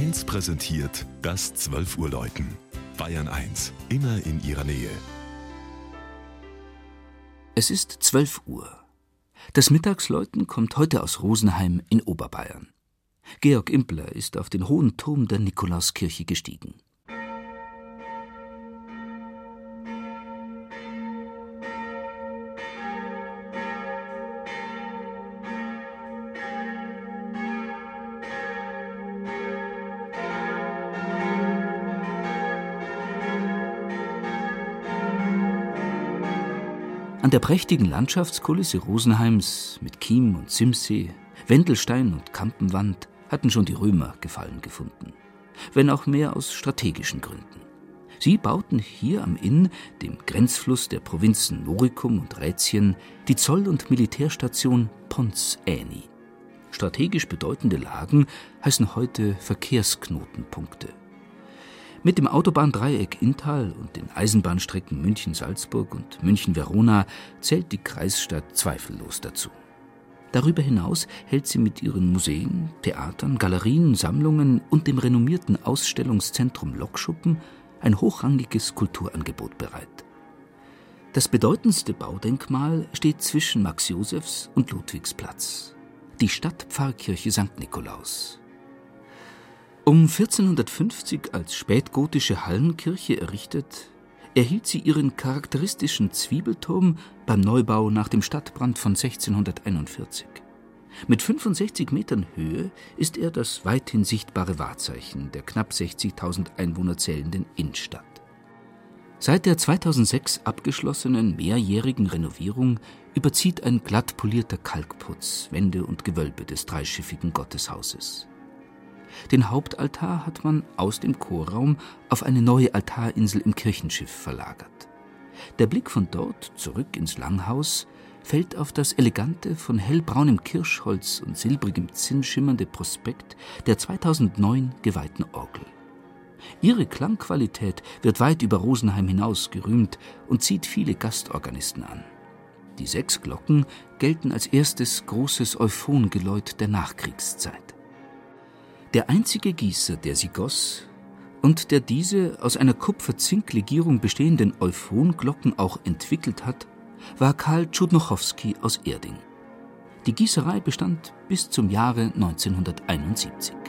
1 präsentiert das 12 Uhr Läuten. Bayern 1, immer in ihrer Nähe. Es ist 12 Uhr. Das Mittagsläuten kommt heute aus Rosenheim in Oberbayern. Georg Impler ist auf den hohen Turm der Nikolauskirche gestiegen. An der prächtigen Landschaftskulisse Rosenheims mit Chiem und Zimsee, Wendelstein und Kampenwand hatten schon die Römer Gefallen gefunden, wenn auch mehr aus strategischen Gründen. Sie bauten hier am Inn, dem Grenzfluss der Provinzen Noricum und Rätien, die Zoll- und Militärstation Pons Äni. Strategisch bedeutende Lagen heißen heute Verkehrsknotenpunkte. Mit dem Autobahndreieck Inntal und den Eisenbahnstrecken München-Salzburg und München-Verona zählt die Kreisstadt zweifellos dazu. Darüber hinaus hält sie mit ihren Museen, Theatern, Galerien, Sammlungen und dem renommierten Ausstellungszentrum Lokschuppen ein hochrangiges Kulturangebot bereit. Das bedeutendste Baudenkmal steht zwischen Max Josefs und Ludwigsplatz, die Stadtpfarrkirche St. Nikolaus, um 1450 als spätgotische Hallenkirche errichtet, erhielt sie ihren charakteristischen Zwiebelturm beim Neubau nach dem Stadtbrand von 1641. Mit 65 Metern Höhe ist er das weithin sichtbare Wahrzeichen der knapp 60.000 Einwohner zählenden Innenstadt. Seit der 2006 abgeschlossenen mehrjährigen Renovierung überzieht ein glatt polierter Kalkputz Wände und Gewölbe des dreischiffigen Gotteshauses. Den Hauptaltar hat man aus dem Chorraum auf eine neue Altarinsel im Kirchenschiff verlagert. Der Blick von dort zurück ins Langhaus fällt auf das elegante, von hellbraunem Kirschholz und silbrigem Zinn schimmernde Prospekt der 2009 geweihten Orgel. Ihre Klangqualität wird weit über Rosenheim hinaus gerühmt und zieht viele Gastorganisten an. Die sechs Glocken gelten als erstes großes Euphongeläut der Nachkriegszeit. Der einzige Gießer, der sie goss und der diese aus einer Kupfer-Zink-Legierung bestehenden Euphonglocken auch entwickelt hat, war Karl Tschudnochowski aus Erding. Die Gießerei bestand bis zum Jahre 1971.